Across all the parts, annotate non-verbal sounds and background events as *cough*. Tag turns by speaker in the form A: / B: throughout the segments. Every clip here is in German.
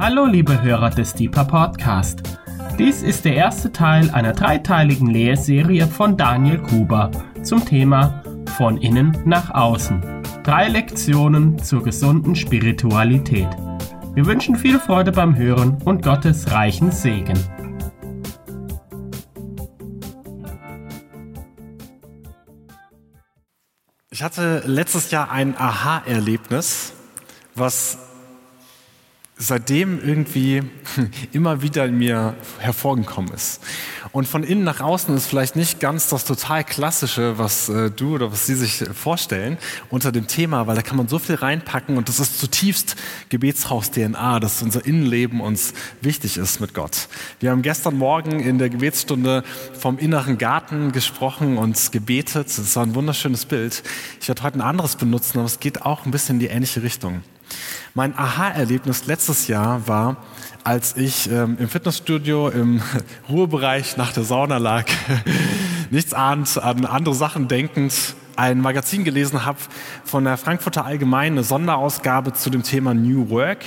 A: Hallo liebe Hörer des Deeper Podcast. Dies ist der erste Teil einer dreiteiligen Lehrserie von Daniel Gruber zum Thema Von innen nach außen. Drei Lektionen zur gesunden Spiritualität. Wir wünschen viel Freude beim Hören und Gottes reichen Segen.
B: Ich hatte letztes Jahr ein Aha-Erlebnis, was seitdem irgendwie *laughs* immer wieder in mir hervorgekommen ist. Und von innen nach außen ist vielleicht nicht ganz das total klassische, was äh, du oder was Sie sich vorstellen unter dem Thema, weil da kann man so viel reinpacken und das ist zutiefst Gebetshaus-DNA, dass unser Innenleben uns wichtig ist mit Gott. Wir haben gestern Morgen in der Gebetsstunde vom inneren Garten gesprochen und gebetet. Das war ein wunderschönes Bild. Ich werde heute ein anderes benutzen, aber es geht auch ein bisschen in die ähnliche Richtung. Mein Aha-Erlebnis letztes Jahr war, als ich ähm, im Fitnessstudio im *laughs* Ruhebereich nach der Sauna lag, *laughs* nichts ahnt, an andere Sachen denkend, ein Magazin gelesen habe von der Frankfurter Allgemeinen, eine Sonderausgabe zu dem Thema New Work,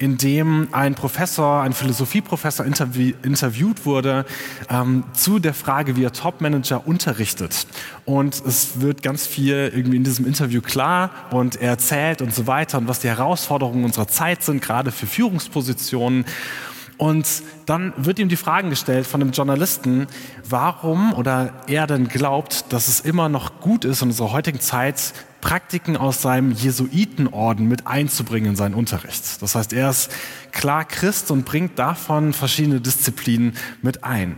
B: in dem ein Professor, ein Philosophieprofessor interview interviewt wurde ähm, zu der Frage, wie er Topmanager unterrichtet. Und es wird ganz viel irgendwie in diesem Interview klar und er erzählt und so weiter und was die Herausforderungen unserer Zeit sind, gerade für Führungspositionen. Und dann wird ihm die Frage gestellt von einem Journalisten, warum oder er denn glaubt, dass es immer noch gut ist in unserer heutigen Zeit, Praktiken aus seinem Jesuitenorden mit einzubringen in seinen Unterricht. Das heißt, er ist klar Christ und bringt davon verschiedene Disziplinen mit ein.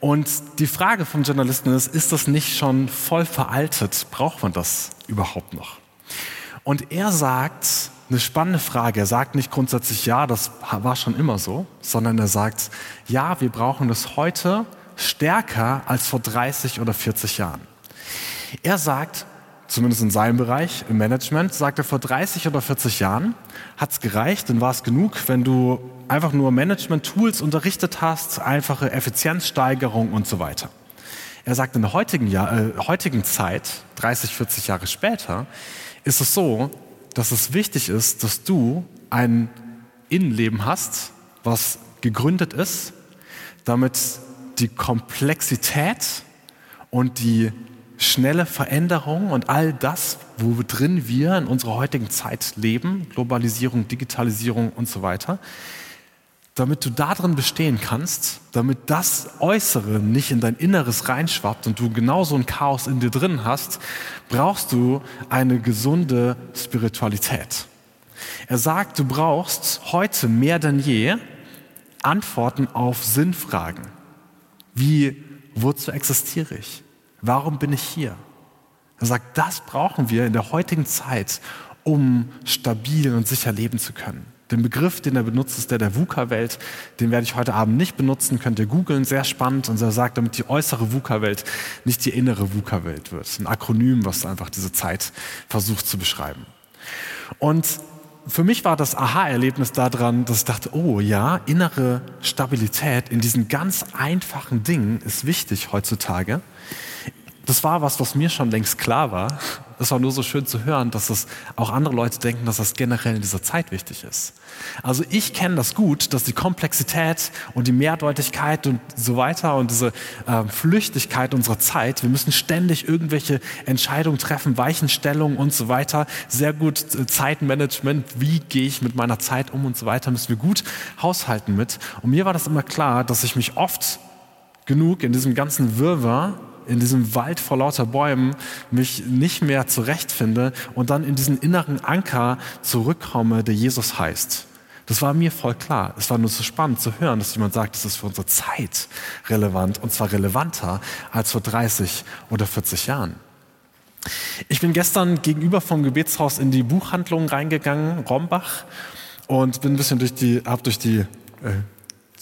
B: Und die Frage vom Journalisten ist, ist das nicht schon voll veraltet? Braucht man das überhaupt noch? Und er sagt, eine spannende Frage. Er sagt nicht grundsätzlich, ja, das war schon immer so, sondern er sagt, ja, wir brauchen es heute stärker als vor 30 oder 40 Jahren. Er sagt, zumindest in seinem Bereich, im Management, sagt er, vor 30 oder 40 Jahren hat es gereicht und war es genug, wenn du einfach nur Management-Tools unterrichtet hast, einfache Effizienzsteigerung und so weiter. Er sagt, in der heutigen, Jahr, äh, heutigen Zeit, 30, 40 Jahre später, ist es so, dass es wichtig ist, dass du ein Innenleben hast, was gegründet ist, damit die Komplexität und die schnelle Veränderung und all das, wo drin wir in unserer heutigen Zeit leben, Globalisierung, Digitalisierung und so weiter, damit du darin bestehen kannst, damit das Äußere nicht in dein Inneres reinschwappt und du genauso ein Chaos in dir drin hast, brauchst du eine gesunde Spiritualität. Er sagt, du brauchst heute mehr denn je Antworten auf Sinnfragen. Wie, wozu existiere ich? Warum bin ich hier? Er sagt, das brauchen wir in der heutigen Zeit, um stabil und sicher leben zu können. Den Begriff, den er benutzt, ist der der VUCA-Welt. Den werde ich heute Abend nicht benutzen, könnt ihr googeln, sehr spannend. Und er sagt, damit die äußere VUCA-Welt nicht die innere VUCA-Welt wird. Ein Akronym, was einfach diese Zeit versucht zu beschreiben. Und für mich war das Aha-Erlebnis daran, dass ich dachte, oh ja, innere Stabilität in diesen ganz einfachen Dingen ist wichtig heutzutage. Das war was, was mir schon längst klar war. Es war nur so schön zu hören, dass das auch andere Leute denken, dass das generell in dieser Zeit wichtig ist. Also ich kenne das gut, dass die Komplexität und die Mehrdeutigkeit und so weiter und diese äh, Flüchtigkeit unserer Zeit, wir müssen ständig irgendwelche Entscheidungen treffen, Weichenstellungen und so weiter, sehr gut äh, Zeitmanagement, wie gehe ich mit meiner Zeit um und so weiter, müssen wir gut haushalten mit. Und mir war das immer klar, dass ich mich oft genug in diesem ganzen Wirrwarr in diesem Wald vor lauter Bäumen mich nicht mehr zurechtfinde und dann in diesen inneren Anker zurückkomme, der Jesus heißt. Das war mir voll klar. Es war nur so spannend zu hören, dass jemand sagt, das ist für unsere Zeit relevant und zwar relevanter als vor 30 oder 40 Jahren. Ich bin gestern gegenüber vom Gebetshaus in die Buchhandlung reingegangen, Rombach, und bin ein bisschen durch die, hab durch die äh,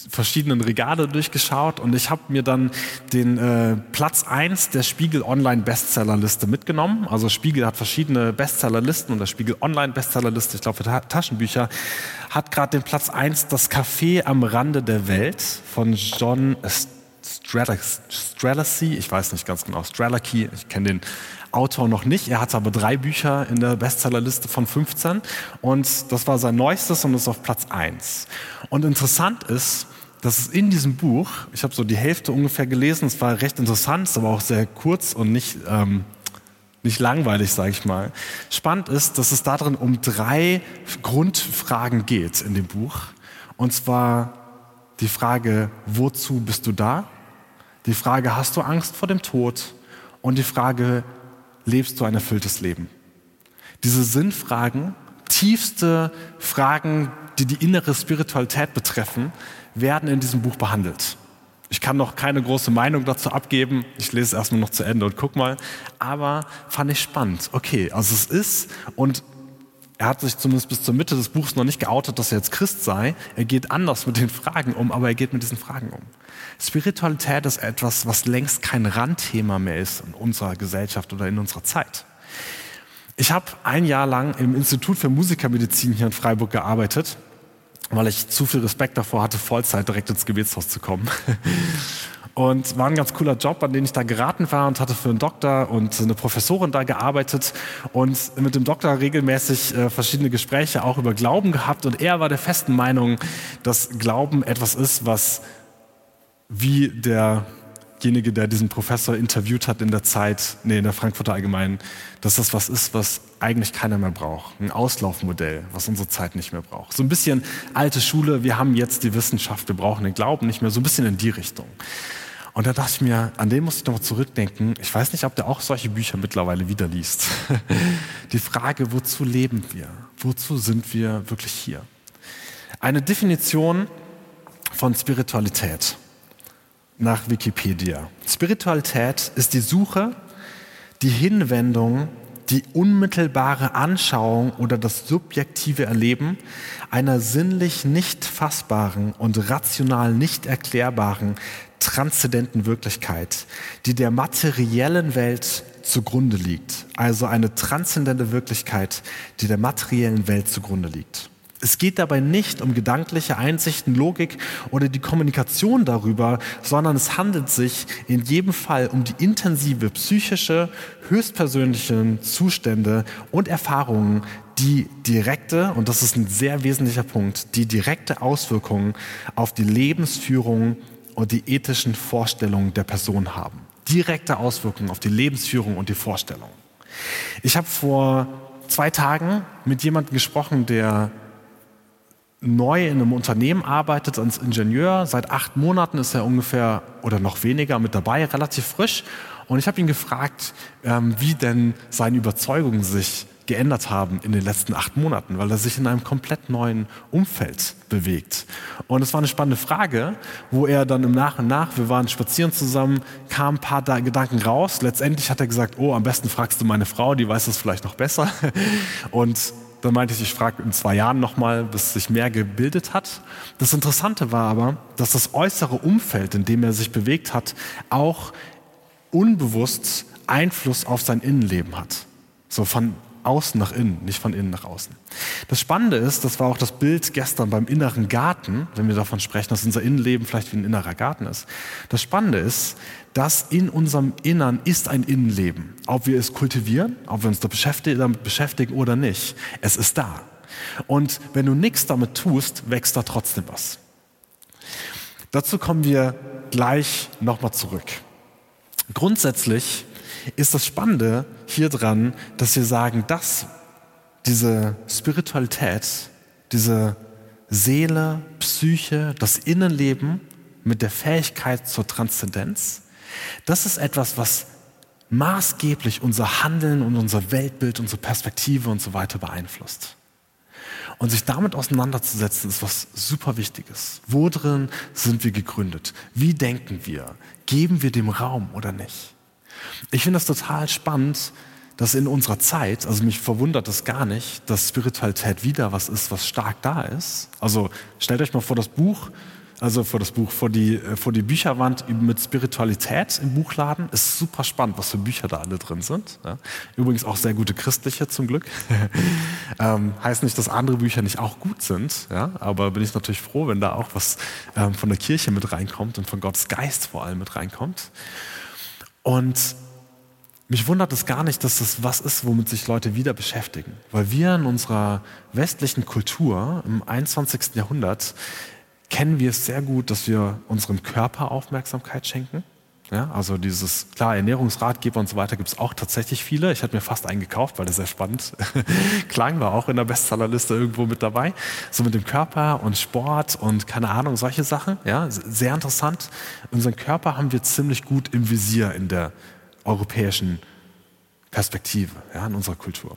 B: verschiedenen Regale durchgeschaut und ich habe mir dann den äh, Platz 1 der Spiegel Online Bestsellerliste mitgenommen. Also Spiegel hat verschiedene Bestsellerlisten und der Spiegel Online Bestsellerliste, ich glaube für Ta Taschenbücher, hat gerade den Platz 1 Das Café am Rande der Welt von John Strelacy, ich weiß nicht ganz genau, Strelacy, ich kenne den Autor noch nicht. Er hatte aber drei Bücher in der Bestsellerliste von 15 und das war sein neuestes und ist auf Platz 1. Und interessant ist, dass es in diesem Buch, ich habe so die Hälfte ungefähr gelesen, es war recht interessant, ist aber auch sehr kurz und nicht, ähm, nicht langweilig, sage ich mal. Spannend ist, dass es darin um drei Grundfragen geht in dem Buch. Und zwar die Frage, wozu bist du da? Die Frage, hast du Angst vor dem Tod? Und die Frage, lebst du ein erfülltes Leben? Diese Sinnfragen, tiefste Fragen, die die innere Spiritualität betreffen, werden in diesem Buch behandelt. Ich kann noch keine große Meinung dazu abgeben. Ich lese es erstmal noch zu Ende und guck mal. Aber fand ich spannend. Okay, also es ist, und er hat sich zumindest bis zur Mitte des Buchs noch nicht geoutet, dass er jetzt Christ sei. Er geht anders mit den Fragen um, aber er geht mit diesen Fragen um. Spiritualität ist etwas, was längst kein Randthema mehr ist in unserer Gesellschaft oder in unserer Zeit. Ich habe ein Jahr lang im Institut für Musikermedizin hier in Freiburg gearbeitet weil ich zu viel Respekt davor hatte, Vollzeit direkt ins Gebetshaus zu kommen. *laughs* Und war ein ganz cooler Job, an den ich da geraten war und hatte für einen Doktor und eine Professorin da gearbeitet und mit dem Doktor regelmäßig äh, verschiedene Gespräche auch über Glauben gehabt. Und er war der festen Meinung, dass Glauben etwas ist, was wie der derjenige, der diesen Professor interviewt hat in der Zeit, nee, in der Frankfurter Allgemeinen, dass das was ist, was eigentlich keiner mehr braucht. Ein Auslaufmodell, was unsere Zeit nicht mehr braucht. So ein bisschen alte Schule, wir haben jetzt die Wissenschaft, wir brauchen den Glauben nicht mehr, so ein bisschen in die Richtung. Und da dachte ich mir, an den muss ich nochmal zurückdenken. Ich weiß nicht, ob der auch solche Bücher mittlerweile wieder liest. *laughs* Die Frage, wozu leben wir? Wozu sind wir wirklich hier? Eine Definition von Spiritualität nach Wikipedia. Spiritualität ist die Suche, die Hinwendung, die unmittelbare Anschauung oder das subjektive Erleben einer sinnlich nicht fassbaren und rational nicht erklärbaren transzendenten Wirklichkeit, die der materiellen Welt zugrunde liegt. Also eine transzendente Wirklichkeit, die der materiellen Welt zugrunde liegt. Es geht dabei nicht um gedankliche Einsichten, Logik oder die Kommunikation darüber, sondern es handelt sich in jedem Fall um die intensive psychische, höchstpersönlichen Zustände und Erfahrungen, die direkte, und das ist ein sehr wesentlicher Punkt, die direkte Auswirkungen auf die Lebensführung und die ethischen Vorstellungen der Person haben. Direkte Auswirkungen auf die Lebensführung und die Vorstellungen. Ich habe vor zwei Tagen mit jemandem gesprochen, der neu in einem Unternehmen arbeitet als Ingenieur. Seit acht Monaten ist er ungefähr oder noch weniger mit dabei, relativ frisch. Und ich habe ihn gefragt, ähm, wie denn seine Überzeugungen sich geändert haben in den letzten acht Monaten, weil er sich in einem komplett neuen Umfeld bewegt. Und es war eine spannende Frage, wo er dann im Nach und Nach, wir waren spazieren zusammen, kamen ein paar Gedanken raus. Letztendlich hat er gesagt, oh, am besten fragst du meine Frau, die weiß das vielleicht noch besser. *laughs* Und dann meinte ich, ich frage in zwei Jahren nochmal, bis sich mehr gebildet hat. Das Interessante war aber, dass das äußere Umfeld, in dem er sich bewegt hat, auch unbewusst Einfluss auf sein Innenleben hat. So von außen nach innen, nicht von innen nach außen. Das Spannende ist, das war auch das Bild gestern beim inneren Garten, wenn wir davon sprechen, dass unser Innenleben vielleicht wie ein innerer Garten ist. Das Spannende ist, dass in unserem Innern ist ein Innenleben. Ob wir es kultivieren, ob wir uns damit beschäftigen oder nicht, es ist da. Und wenn du nichts damit tust, wächst da trotzdem was. Dazu kommen wir gleich nochmal zurück. Grundsätzlich ist das Spannende hier dran, dass wir sagen, dass diese Spiritualität, diese Seele, Psyche, das Innenleben mit der Fähigkeit zur Transzendenz, das ist etwas, was maßgeblich unser Handeln und unser Weltbild, unsere Perspektive und so weiter beeinflusst. Und sich damit auseinanderzusetzen, ist was super Wichtiges. Worin sind wir gegründet? Wie denken wir? Geben wir dem Raum oder nicht? Ich finde das total spannend, dass in unserer Zeit, also mich verwundert das gar nicht, dass Spiritualität wieder was ist, was stark da ist. Also stellt euch mal vor das Buch, also vor das Buch, vor die, äh, vor die Bücherwand mit Spiritualität im Buchladen. Ist super spannend, was für Bücher da alle drin sind. Ja. Übrigens auch sehr gute christliche zum Glück. *laughs* ähm, heißt nicht, dass andere Bücher nicht auch gut sind, ja, aber bin ich natürlich froh, wenn da auch was ähm, von der Kirche mit reinkommt und von Gottes Geist vor allem mit reinkommt. Und mich wundert es gar nicht, dass das was ist, womit sich Leute wieder beschäftigen. Weil wir in unserer westlichen Kultur im 21. Jahrhundert kennen wir es sehr gut, dass wir unserem Körper Aufmerksamkeit schenken. Ja, also dieses, klar, Ernährungsratgeber und so weiter gibt es auch tatsächlich viele. Ich hatte mir fast einen gekauft, weil das sehr spannend *laughs* klang, war auch in der Bestsellerliste irgendwo mit dabei. So mit dem Körper und Sport und keine Ahnung, solche Sachen. Ja, sehr interessant. Unseren Körper haben wir ziemlich gut im Visier in der europäischen Perspektive, ja, in unserer Kultur.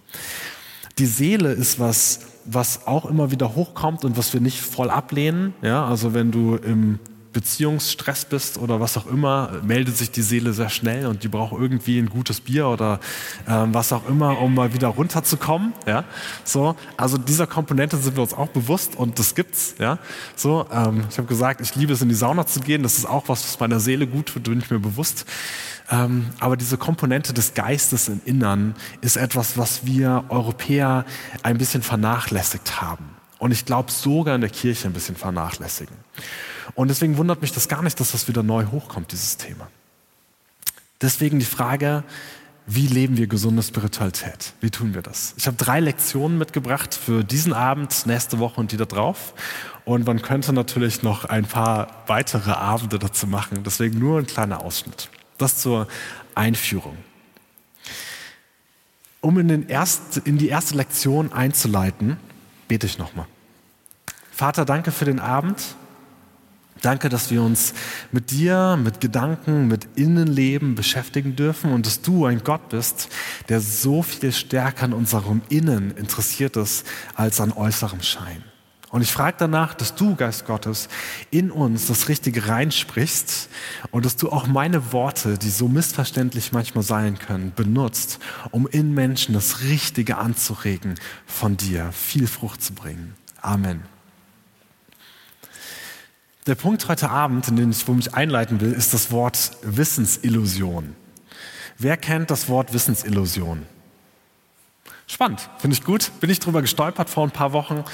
B: Die Seele ist was, was auch immer wieder hochkommt und was wir nicht voll ablehnen. Ja, also wenn du im Beziehungsstress bist oder was auch immer, meldet sich die Seele sehr schnell und die braucht irgendwie ein gutes Bier oder ähm, was auch immer, um mal wieder runterzukommen. Ja, so. Also dieser Komponente sind wir uns auch bewusst und das gibt's. Ja, so. Ähm, ich habe gesagt, ich liebe es in die Sauna zu gehen. Das ist auch was, was meiner Seele gut tut, bin ich mir bewusst. Ähm, aber diese Komponente des Geistes im Innern ist etwas, was wir Europäer ein bisschen vernachlässigt haben. Und ich glaube sogar in der Kirche ein bisschen vernachlässigen. Und deswegen wundert mich das gar nicht, dass das wieder neu hochkommt, dieses Thema. Deswegen die Frage, wie leben wir gesunde Spiritualität? Wie tun wir das? Ich habe drei Lektionen mitgebracht für diesen Abend, nächste Woche und die da drauf. Und man könnte natürlich noch ein paar weitere Abende dazu machen. Deswegen nur ein kleiner Ausschnitt. Das zur Einführung. Um in, erst, in die erste Lektion einzuleiten, bete ich nochmal. Vater, danke für den Abend. Danke, dass wir uns mit dir, mit Gedanken, mit Innenleben beschäftigen dürfen und dass du ein Gott bist, der so viel stärker an unserem Innen interessiert ist als an äußerem Schein. Und ich frage danach, dass du, Geist Gottes, in uns das Richtige reinsprichst und dass du auch meine Worte, die so missverständlich manchmal sein können, benutzt, um in Menschen das Richtige anzuregen von dir, viel Frucht zu bringen. Amen. Der Punkt heute Abend, in den ich wo mich einleiten will, ist das Wort Wissensillusion. Wer kennt das Wort Wissensillusion? Spannend, finde ich gut. Bin ich drüber gestolpert vor ein paar Wochen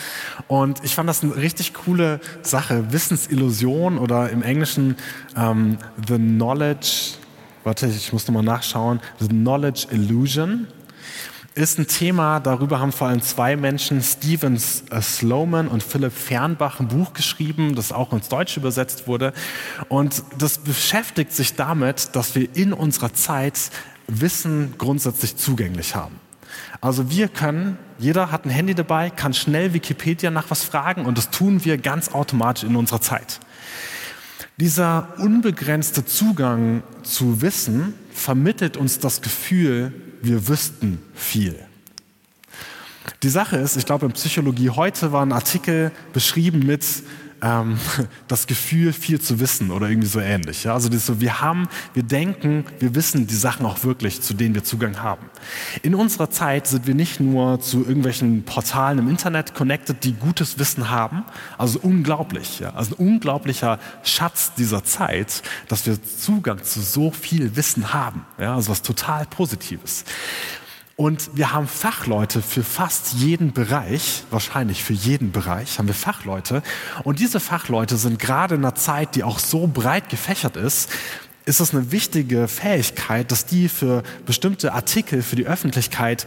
B: und ich fand das eine richtig coole Sache. Wissensillusion oder im Englischen ähm, The Knowledge, warte, ich muss nochmal nachschauen, The Knowledge Illusion ist ein Thema, darüber haben vor allem zwei Menschen, Stephen äh, Sloman und Philipp Fernbach, ein Buch geschrieben, das auch ins Deutsche übersetzt wurde. Und das beschäftigt sich damit, dass wir in unserer Zeit Wissen grundsätzlich zugänglich haben. Also wir können, jeder hat ein Handy dabei, kann schnell Wikipedia nach was fragen und das tun wir ganz automatisch in unserer Zeit. Dieser unbegrenzte Zugang zu Wissen vermittelt uns das Gefühl, wir wüssten viel. Die Sache ist, ich glaube in Psychologie heute war ein Artikel beschrieben mit ähm, *laughs* das Gefühl, viel zu wissen oder irgendwie so ähnlich. Ja? Also das so, wir haben, wir denken, wir wissen die Sachen auch wirklich, zu denen wir Zugang haben. In unserer Zeit sind wir nicht nur zu irgendwelchen Portalen im Internet connected, die gutes Wissen haben, also unglaublich, ja? also ein unglaublicher Schatz dieser Zeit, dass wir Zugang zu so viel Wissen haben, ja? also was total Positives. Und wir haben Fachleute für fast jeden Bereich, wahrscheinlich für jeden Bereich haben wir Fachleute. Und diese Fachleute sind gerade in einer Zeit, die auch so breit gefächert ist, ist es eine wichtige Fähigkeit, dass die für bestimmte Artikel, für die Öffentlichkeit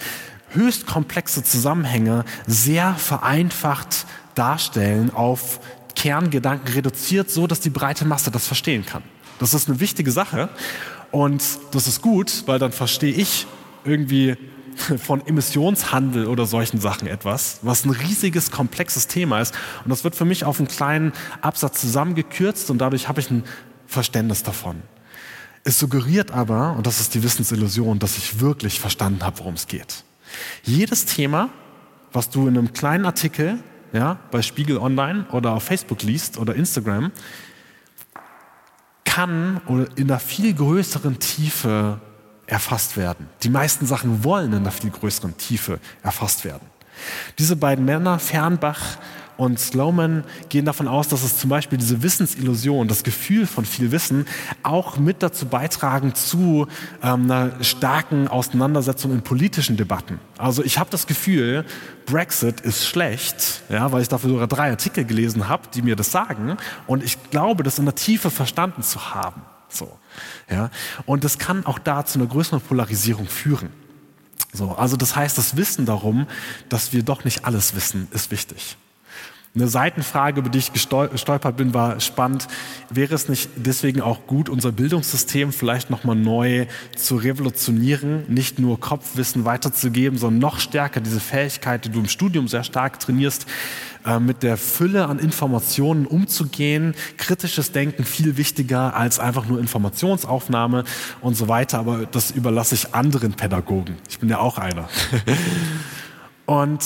B: höchst komplexe Zusammenhänge sehr vereinfacht darstellen, auf Kerngedanken reduziert, so dass die breite Masse das verstehen kann. Das ist eine wichtige Sache und das ist gut, weil dann verstehe ich irgendwie *laughs* von Emissionshandel oder solchen Sachen etwas, was ein riesiges, komplexes Thema ist. Und das wird für mich auf einen kleinen Absatz zusammengekürzt und dadurch habe ich ein Verständnis davon. Es suggeriert aber, und das ist die Wissensillusion, dass ich wirklich verstanden habe, worum es geht. Jedes Thema, was du in einem kleinen Artikel ja, bei Spiegel Online oder auf Facebook liest oder Instagram, kann oder in einer viel größeren Tiefe erfasst werden. Die meisten Sachen wollen in einer viel größeren Tiefe erfasst werden. Diese beiden Männer, Fernbach und Sloman, gehen davon aus, dass es zum Beispiel diese Wissensillusion, das Gefühl von viel Wissen, auch mit dazu beitragen zu ähm, einer starken Auseinandersetzung in politischen Debatten. Also ich habe das Gefühl, Brexit ist schlecht, ja, weil ich dafür sogar drei Artikel gelesen habe, die mir das sagen. Und ich glaube, das in der Tiefe verstanden zu haben. So, ja. Und das kann auch da zu einer größeren Polarisierung führen. So, also das heißt, das Wissen darum, dass wir doch nicht alles wissen, ist wichtig. Eine Seitenfrage, über die ich gestolpert bin, war spannend. Wäre es nicht deswegen auch gut, unser Bildungssystem vielleicht nochmal neu zu revolutionieren, nicht nur Kopfwissen weiterzugeben, sondern noch stärker diese Fähigkeit, die du im Studium sehr stark trainierst, äh, mit der Fülle an Informationen umzugehen, kritisches Denken viel wichtiger als einfach nur Informationsaufnahme und so weiter. Aber das überlasse ich anderen Pädagogen. Ich bin ja auch einer. *laughs* und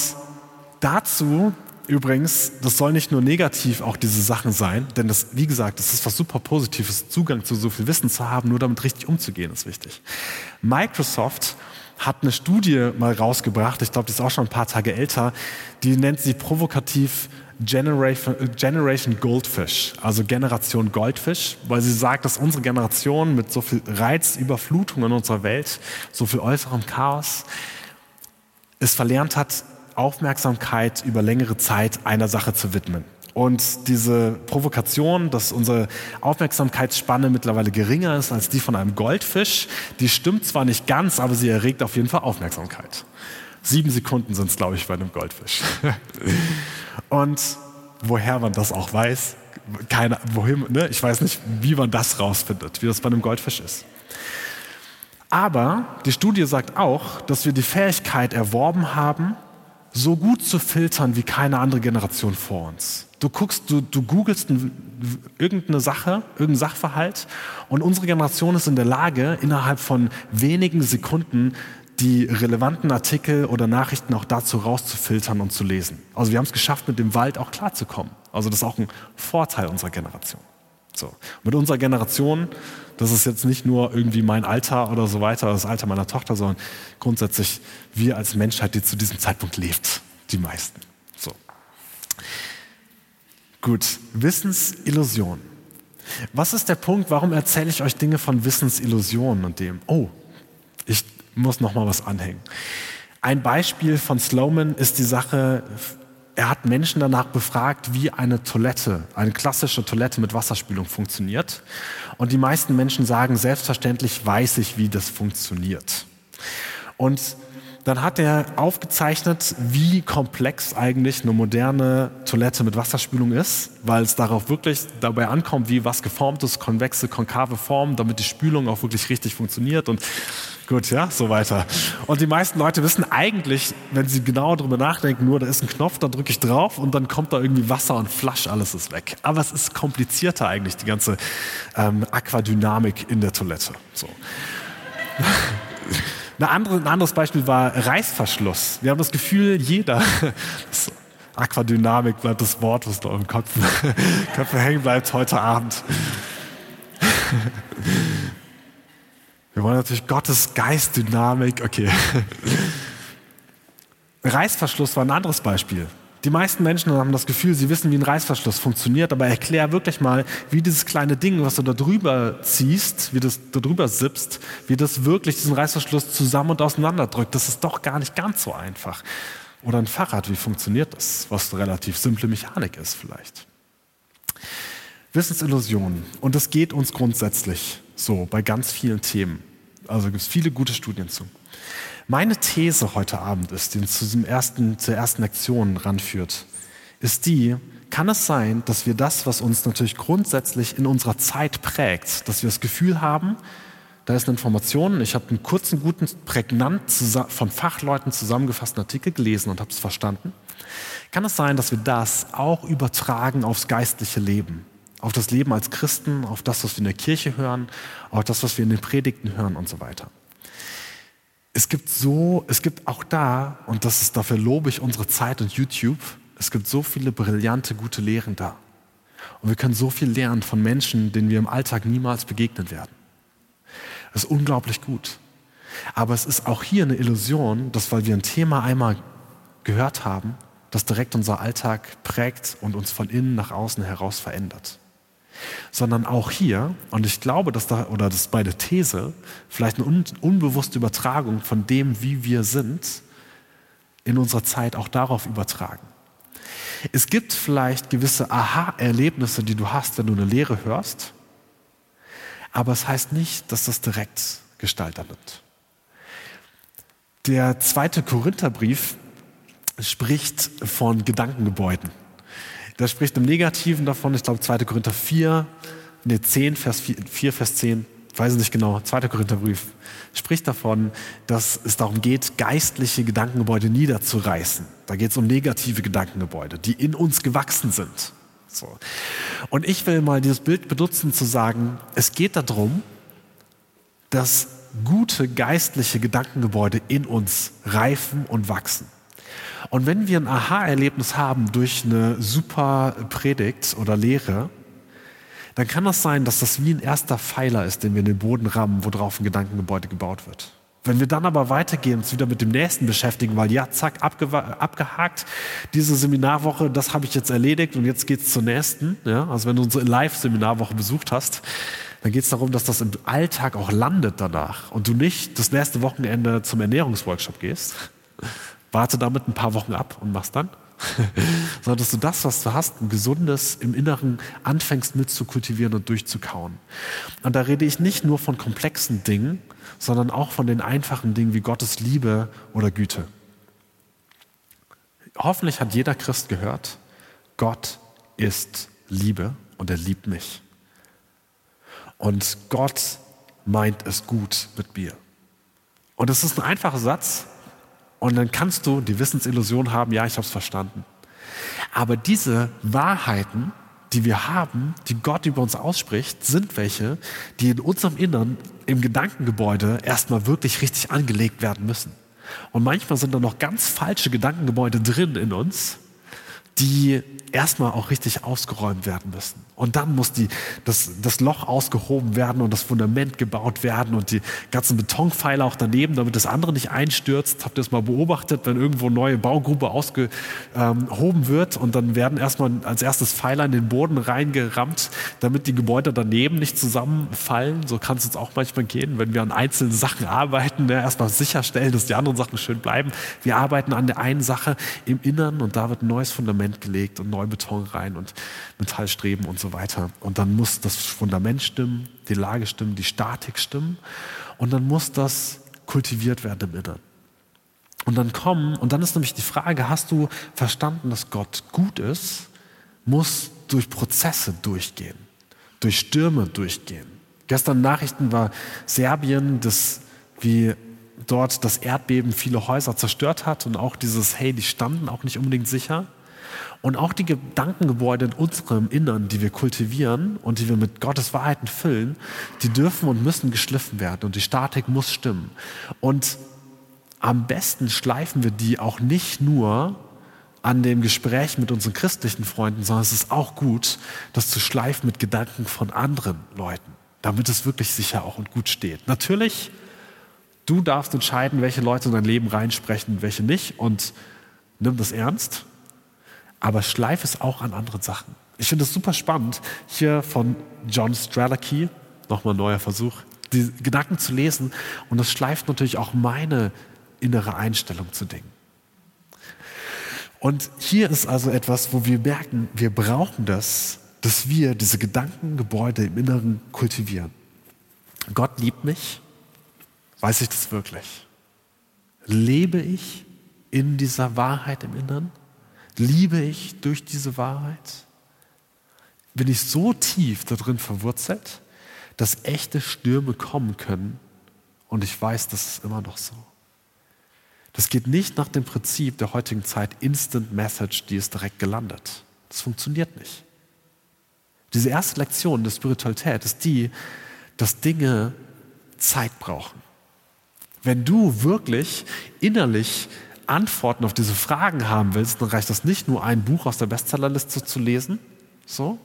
B: dazu Übrigens, das soll nicht nur negativ auch diese Sachen sein, denn das, wie gesagt, das ist was super Positives, Zugang zu so viel Wissen zu haben, nur damit richtig umzugehen, ist wichtig. Microsoft hat eine Studie mal rausgebracht, ich glaube, die ist auch schon ein paar Tage älter, die nennt sie provokativ Generation, Goldfish, also Generation Goldfisch, weil sie sagt, dass unsere Generation mit so viel Reizüberflutung in unserer Welt, so viel äußerem Chaos, es verlernt hat, Aufmerksamkeit über längere Zeit einer Sache zu widmen. Und diese Provokation, dass unsere Aufmerksamkeitsspanne mittlerweile geringer ist als die von einem Goldfisch, die stimmt zwar nicht ganz, aber sie erregt auf jeden Fall Aufmerksamkeit. Sieben Sekunden sind es, glaube ich, bei einem Goldfisch. *laughs* Und woher man das auch weiß, keine, wohin, ne? ich weiß nicht, wie man das rausfindet, wie das bei einem Goldfisch ist. Aber die Studie sagt auch, dass wir die Fähigkeit erworben haben, so gut zu filtern wie keine andere Generation vor uns. Du guckst, du, du googelst irgendeine Sache, irgendeinen Sachverhalt und unsere Generation ist in der Lage, innerhalb von wenigen Sekunden die relevanten Artikel oder Nachrichten auch dazu rauszufiltern und zu lesen. Also wir haben es geschafft, mit dem Wald auch klarzukommen. Also das ist auch ein Vorteil unserer Generation. So. Mit unserer Generation, das ist jetzt nicht nur irgendwie mein Alter oder so weiter, das Alter meiner Tochter, sondern grundsätzlich wir als Menschheit, die zu diesem Zeitpunkt lebt, die meisten. So. Gut, Wissensillusion. Was ist der Punkt, warum erzähle ich euch Dinge von Wissensillusionen und dem? Oh, ich muss noch mal was anhängen. Ein Beispiel von Sloman ist die Sache er hat Menschen danach befragt, wie eine Toilette, eine klassische Toilette mit Wasserspülung funktioniert. Und die meisten Menschen sagen, selbstverständlich weiß ich, wie das funktioniert. Und dann hat er aufgezeichnet, wie komplex eigentlich eine moderne Toilette mit Wasserspülung ist, weil es darauf wirklich dabei ankommt, wie was geformt ist, konvexe, konkave Form, damit die Spülung auch wirklich richtig funktioniert. Und Gut, ja, so weiter. Und die meisten Leute wissen eigentlich, wenn sie genau darüber nachdenken, nur da ist ein Knopf, da drücke ich drauf und dann kommt da irgendwie Wasser und Flasch, alles ist weg. Aber es ist komplizierter eigentlich, die ganze ähm, Aquadynamik in der Toilette. So. *laughs* Andere, ein anderes Beispiel war Reißverschluss. Wir haben das Gefühl, jeder, *laughs* das Aquadynamik bleibt das Wort, was da im Kopf, *laughs* Kopf hängen bleibt heute Abend. Wir wollen natürlich Gottes Geistdynamik. Okay. *laughs* Reißverschluss war ein anderes Beispiel. Die meisten Menschen haben das Gefühl, sie wissen, wie ein Reißverschluss funktioniert, aber erklär wirklich mal, wie dieses kleine Ding, was du da drüber ziehst, wie das da drüber sippst, wie das wirklich diesen Reißverschluss zusammen und auseinander drückt. Das ist doch gar nicht ganz so einfach. Oder ein Fahrrad, wie funktioniert das? Was relativ simple Mechanik ist vielleicht. Wissensillusionen. Und das geht uns grundsätzlich so bei ganz vielen Themen. Also gibt es viele gute Studien zu. Meine These heute Abend ist, die uns zu diesem ersten, zur ersten Lektion ranführt, ist die, kann es sein, dass wir das, was uns natürlich grundsätzlich in unserer Zeit prägt, dass wir das Gefühl haben, da ist eine Information, ich habe einen kurzen, guten, prägnant von Fachleuten zusammengefassten Artikel gelesen und habe es verstanden. Kann es sein, dass wir das auch übertragen aufs geistliche Leben? Auf das Leben als Christen, auf das, was wir in der Kirche hören, auf das, was wir in den Predigten hören und so weiter. Es gibt so, es gibt auch da, und das ist dafür lobe ich unsere Zeit und YouTube, es gibt so viele brillante, gute Lehren da. Und wir können so viel lernen von Menschen, denen wir im Alltag niemals begegnen werden. Das ist unglaublich gut. Aber es ist auch hier eine Illusion, dass weil wir ein Thema einmal gehört haben, das direkt unser Alltag prägt und uns von innen nach außen heraus verändert sondern auch hier, und ich glaube, dass da, oder das ist bei der These, vielleicht eine un, unbewusste Übertragung von dem, wie wir sind, in unserer Zeit auch darauf übertragen. Es gibt vielleicht gewisse Aha-Erlebnisse, die du hast, wenn du eine Lehre hörst, aber es heißt nicht, dass das direkt Gestalt annimmt. Der zweite Korintherbrief spricht von Gedankengebäuden. Der spricht im Negativen davon, ich glaube 2. Korinther 4, ne 10, Vers 4, 4, Vers 10, weiß ich nicht genau, 2. Korintherbrief, spricht davon, dass es darum geht, geistliche Gedankengebäude niederzureißen. Da geht es um negative Gedankengebäude, die in uns gewachsen sind. So. Und ich will mal dieses Bild benutzen, zu sagen, es geht darum, dass gute geistliche Gedankengebäude in uns reifen und wachsen. Und wenn wir ein Aha-Erlebnis haben durch eine super Predigt oder Lehre, dann kann das sein, dass das wie ein erster Pfeiler ist, den wir in den Boden rammen, worauf ein Gedankengebäude gebaut wird. Wenn wir dann aber weitergehen, uns wieder mit dem nächsten beschäftigen, weil ja, zack, abgehakt, diese Seminarwoche, das habe ich jetzt erledigt und jetzt geht es zur nächsten. Ja? Also wenn du unsere Live-Seminarwoche besucht hast, dann geht es darum, dass das im Alltag auch landet danach und du nicht das nächste Wochenende zum Ernährungsworkshop gehst. Warte damit ein paar Wochen ab und machst dann. *laughs* sondern dass du das, was du hast, ein gesundes im Inneren anfängst mit zu kultivieren und durchzukauen. Und da rede ich nicht nur von komplexen Dingen, sondern auch von den einfachen Dingen wie Gottes Liebe oder Güte. Hoffentlich hat jeder Christ gehört, Gott ist Liebe und er liebt mich. Und Gott meint es gut mit mir. Und das ist ein einfacher Satz, und dann kannst du die Wissensillusion haben, ja, ich habe es verstanden. Aber diese Wahrheiten, die wir haben, die Gott über uns ausspricht, sind welche, die in unserem Innern, im Gedankengebäude erstmal wirklich richtig angelegt werden müssen. Und manchmal sind da noch ganz falsche Gedankengebäude drin in uns, die erstmal auch richtig ausgeräumt werden müssen. Und dann muss die, das, das Loch ausgehoben werden und das Fundament gebaut werden und die ganzen Betonpfeiler auch daneben, damit das andere nicht einstürzt. Habt ihr das mal beobachtet, wenn irgendwo eine neue Baugrube ausgehoben wird und dann werden erstmal als erstes Pfeiler in den Boden reingerammt, damit die Gebäude daneben nicht zusammenfallen. So kann es uns auch manchmal gehen, wenn wir an einzelnen Sachen arbeiten, ne? erstmal sicherstellen, dass die anderen Sachen schön bleiben. Wir arbeiten an der einen Sache im Innern und da wird ein neues Fundament gelegt und neu Beton rein und Metallstreben und so weiter. Und dann muss das Fundament stimmen, die Lage stimmen, die Statik stimmen. Und dann muss das kultiviert werden im Inneren. Und dann kommen, und dann ist nämlich die Frage, hast du verstanden, dass Gott gut ist, muss durch Prozesse durchgehen, durch Stürme durchgehen. Gestern Nachrichten war Serbien, das wie dort das Erdbeben viele Häuser zerstört hat und auch dieses, hey, die standen auch nicht unbedingt sicher. Und auch die Gedankengebäude in unserem Innern, die wir kultivieren und die wir mit Gottes Wahrheiten füllen, die dürfen und müssen geschliffen werden und die Statik muss stimmen. Und am besten schleifen wir die auch nicht nur an dem Gespräch mit unseren christlichen Freunden, sondern es ist auch gut, das zu schleifen mit Gedanken von anderen Leuten, damit es wirklich sicher auch und gut steht. Natürlich, du darfst entscheiden, welche Leute in dein Leben reinsprechen und welche nicht und nimm das ernst aber schleif es auch an anderen Sachen. Ich finde es super spannend, hier von John Strelacki, nochmal ein neuer Versuch, die Gedanken zu lesen und das schleift natürlich auch meine innere Einstellung zu Dingen. Und hier ist also etwas, wo wir merken, wir brauchen das, dass wir diese Gedankengebäude im Inneren kultivieren. Gott liebt mich, weiß ich das wirklich? Lebe ich in dieser Wahrheit im Inneren? Liebe ich durch diese Wahrheit? Bin ich so tief darin verwurzelt, dass echte Stürme kommen können und ich weiß, das ist immer noch so. Das geht nicht nach dem Prinzip der heutigen Zeit Instant Message, die ist direkt gelandet. Das funktioniert nicht. Diese erste Lektion der Spiritualität ist die, dass Dinge Zeit brauchen. Wenn du wirklich innerlich Antworten auf diese Fragen haben willst, dann reicht das nicht nur ein Buch aus der Bestsellerliste zu lesen, so,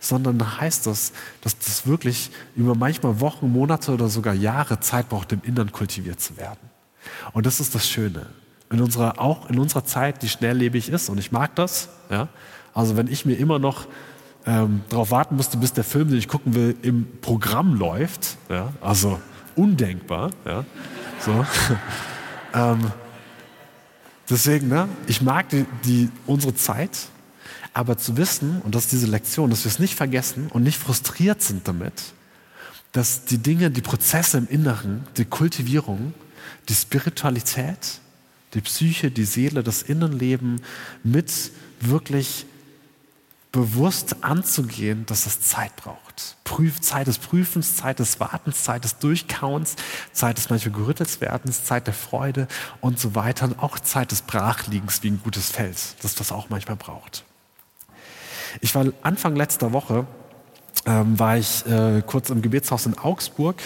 B: sondern heißt das, dass das wirklich über manchmal Wochen, Monate oder sogar Jahre Zeit braucht, im Innern kultiviert zu werden. Und das ist das Schöne. In unserer, auch in unserer Zeit, die schnelllebig ist, und ich mag das, ja, also wenn ich mir immer noch ähm, darauf warten musste, bis der Film, den ich gucken will, im Programm läuft, ja, also undenkbar, ja, so, *laughs* ähm, Deswegen, ne, ich mag die, die, unsere Zeit, aber zu wissen, und das ist diese Lektion, dass wir es nicht vergessen und nicht frustriert sind damit, dass die Dinge, die Prozesse im Inneren, die Kultivierung, die Spiritualität, die Psyche, die Seele, das Innenleben mit wirklich bewusst anzugehen, dass es Zeit braucht. Prüf, Zeit des Prüfens, Zeit des Wartens, Zeit des Durchkauens, Zeit des manchmal Gerüttelswerdens, Zeit der Freude und so weiter. Und auch Zeit des Brachliegens wie ein gutes Feld, das das auch manchmal braucht. Ich war Anfang letzter Woche, ähm, war ich äh, kurz im Gebetshaus in Augsburg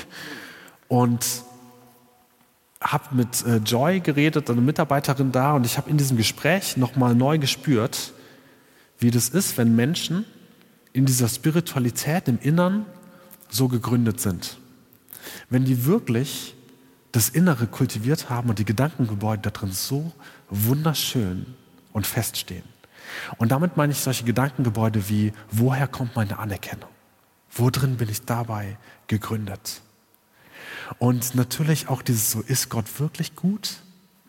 B: und habe mit äh, Joy geredet, eine Mitarbeiterin da, und ich habe in diesem Gespräch nochmal neu gespürt, wie das ist, wenn Menschen in dieser Spiritualität im Innern so gegründet sind. Wenn die wirklich das Innere kultiviert haben und die Gedankengebäude da drin so wunderschön und feststehen. Und damit meine ich solche Gedankengebäude wie, woher kommt meine Anerkennung? Wo drin bin ich dabei gegründet? Und natürlich auch dieses so, ist Gott wirklich gut?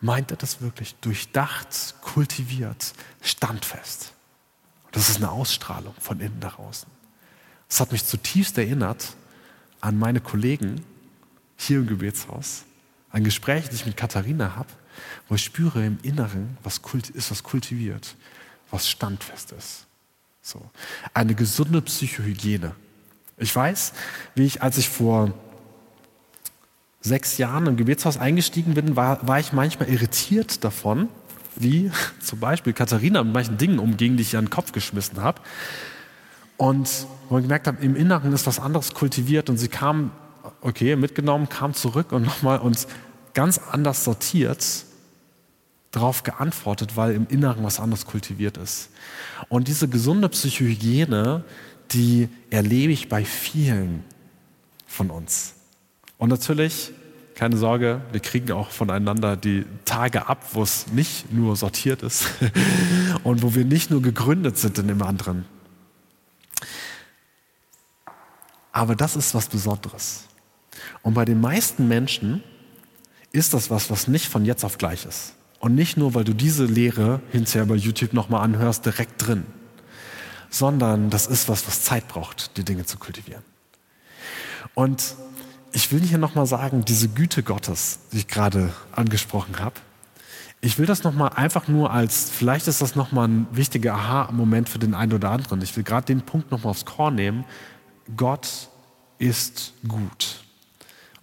B: Meint er das wirklich durchdacht, kultiviert, standfest? Das ist eine Ausstrahlung von innen nach außen. Das hat mich zutiefst erinnert an meine Kollegen hier im Gebetshaus. Ein Gespräch, das ich mit Katharina habe, wo ich spüre im Inneren, was ist, was kultiviert, was standfest ist. So. Eine gesunde Psychohygiene. Ich weiß, wie ich, als ich vor sechs Jahren im Gebetshaus eingestiegen bin, war, war ich manchmal irritiert davon, wie zum Beispiel Katharina mit manchen Dingen umging, die ich ihr an den Kopf geschmissen habe. Und wo ich gemerkt habe, im Inneren ist was anderes kultiviert und sie kam, okay, mitgenommen, kam zurück und *laughs* nochmal uns ganz anders sortiert darauf geantwortet, weil im Inneren was anderes kultiviert ist. Und diese gesunde Psychohygiene, die erlebe ich bei vielen von uns. Und natürlich keine Sorge, wir kriegen auch voneinander die Tage ab, wo es nicht nur sortiert ist *laughs* und wo wir nicht nur gegründet sind in dem anderen. Aber das ist was Besonderes. Und bei den meisten Menschen ist das was, was nicht von jetzt auf gleich ist. Und nicht nur, weil du diese Lehre hinterher bei YouTube nochmal anhörst, direkt drin, sondern das ist was, was Zeit braucht, die Dinge zu kultivieren. Und ich will hier nochmal sagen, diese Güte Gottes, die ich gerade angesprochen habe, ich will das nochmal einfach nur als, vielleicht ist das nochmal ein wichtiger Aha-Moment für den einen oder anderen. Ich will gerade den Punkt nochmal aufs Korn nehmen. Gott ist gut.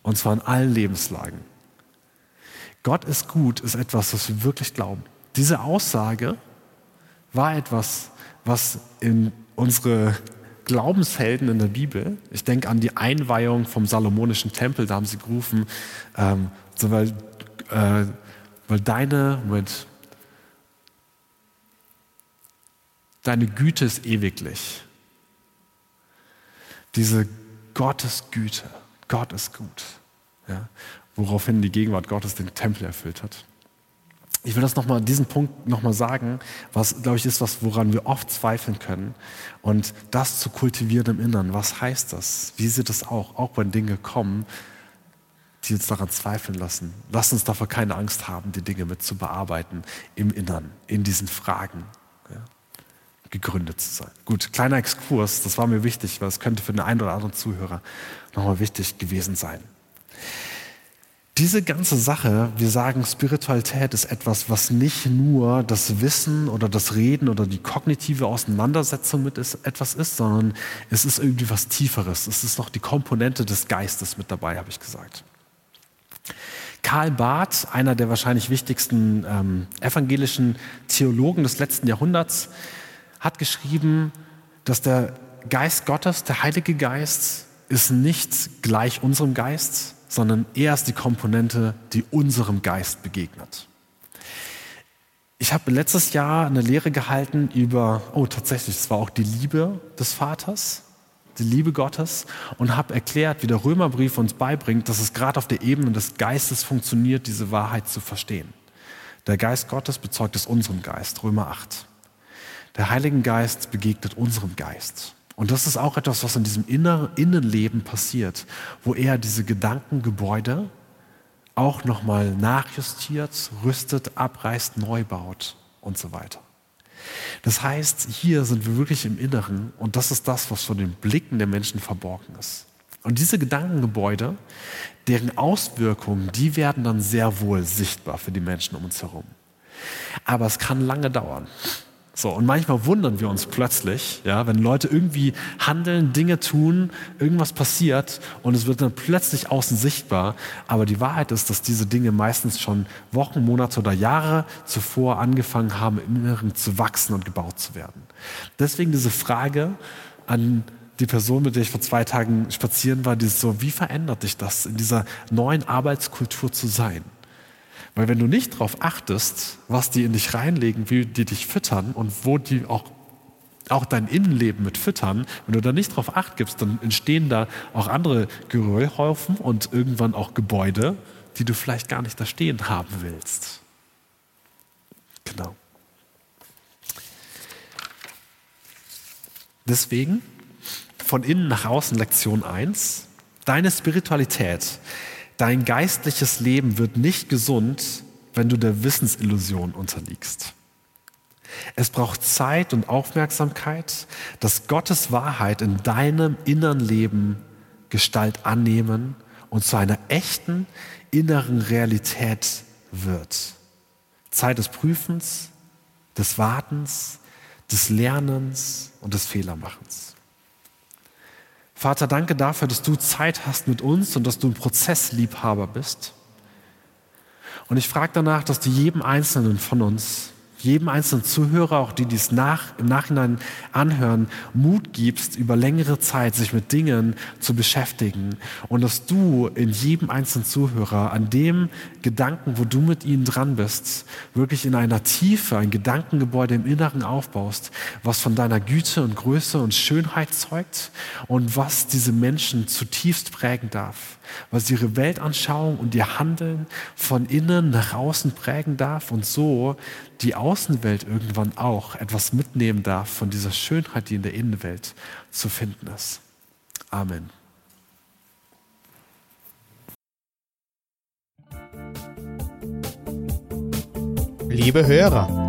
B: Und zwar in allen Lebenslagen. Gott ist gut, ist etwas, was wir wirklich glauben. Diese Aussage war etwas, was in unsere Glaubenshelden in der Bibel. Ich denke an die Einweihung vom Salomonischen Tempel, da haben sie gerufen, ähm, so weil, äh, weil deine, Moment, deine Güte ist ewiglich. Diese Gottesgüte, Gott ist gut. Ja, woraufhin die Gegenwart Gottes den Tempel erfüllt hat ich will das nochmal, diesen Punkt nochmal sagen, was, glaube ich, ist was, woran wir oft zweifeln können. Und das zu kultivieren im Innern, was heißt das? Wie sieht es auch? Auch wenn Dinge kommen, die uns daran zweifeln lassen. Lass uns dafür keine Angst haben, die Dinge mit zu bearbeiten im Innern, in diesen Fragen. Ja, gegründet zu sein. Gut, kleiner Exkurs, das war mir wichtig, weil es könnte für den einen oder anderen Zuhörer nochmal wichtig gewesen sein. Diese ganze Sache, wir sagen, Spiritualität ist etwas, was nicht nur das Wissen oder das Reden oder die kognitive Auseinandersetzung mit etwas ist, sondern es ist irgendwie was Tieferes. Es ist noch die Komponente des Geistes mit dabei, habe ich gesagt. Karl Barth, einer der wahrscheinlich wichtigsten ähm, evangelischen Theologen des letzten Jahrhunderts, hat geschrieben, dass der Geist Gottes, der Heilige Geist, ist nicht gleich unserem Geist, sondern er ist die Komponente, die unserem Geist begegnet. Ich habe letztes Jahr eine Lehre gehalten über, oh tatsächlich, es war auch die Liebe des Vaters, die Liebe Gottes und habe erklärt, wie der Römerbrief uns beibringt, dass es gerade auf der Ebene des Geistes funktioniert, diese Wahrheit zu verstehen. Der Geist Gottes bezeugt es unserem Geist, Römer 8. Der Heilige Geist begegnet unserem Geist. Und das ist auch etwas, was in diesem Innenleben passiert, wo er diese Gedankengebäude auch nochmal nachjustiert, rüstet, abreißt, neu baut und so weiter. Das heißt, hier sind wir wirklich im Inneren und das ist das, was von den Blicken der Menschen verborgen ist. Und diese Gedankengebäude, deren Auswirkungen, die werden dann sehr wohl sichtbar für die Menschen um uns herum. Aber es kann lange dauern. So, und manchmal wundern wir uns plötzlich, ja, wenn Leute irgendwie handeln, Dinge tun, irgendwas passiert und es wird dann plötzlich außen sichtbar. Aber die Wahrheit ist, dass diese Dinge meistens schon Wochen, Monate oder Jahre zuvor angefangen haben, im Inneren zu wachsen und gebaut zu werden. Deswegen diese Frage an die Person, mit der ich vor zwei Tagen spazieren war, die ist so, wie verändert dich das, in dieser neuen Arbeitskultur zu sein? Weil wenn du nicht darauf achtest, was die in dich reinlegen, wie die dich füttern und wo die auch, auch dein Innenleben mit füttern, wenn du da nicht darauf acht gibst, dann entstehen da auch andere Geröllhaufen und irgendwann auch Gebäude, die du vielleicht gar nicht da stehen haben willst. Genau. Deswegen von innen nach außen Lektion 1. Deine Spiritualität, dein geistliches Leben wird nicht gesund, wenn du der Wissensillusion unterliegst. Es braucht Zeit und Aufmerksamkeit, dass Gottes Wahrheit in deinem inneren Leben Gestalt annehmen und zu einer echten inneren Realität wird. Zeit des Prüfens, des Wartens, des Lernens und des Fehlermachens. Vater, danke dafür, dass du Zeit hast mit uns und dass du ein Prozessliebhaber bist. Und ich frage danach, dass du jedem Einzelnen von uns jedem einzelnen Zuhörer, auch die, die es nach, im Nachhinein anhören, Mut gibst, über längere Zeit sich mit Dingen zu beschäftigen. Und dass du in jedem einzelnen Zuhörer an dem Gedanken, wo du mit ihnen dran bist, wirklich in einer Tiefe, ein Gedankengebäude im Inneren aufbaust, was von deiner Güte und Größe und Schönheit zeugt und was diese Menschen zutiefst prägen darf was ihre Weltanschauung und ihr Handeln von innen nach außen prägen darf und so die Außenwelt irgendwann auch etwas mitnehmen darf von dieser Schönheit, die in der Innenwelt zu finden ist. Amen.
A: Liebe Hörer,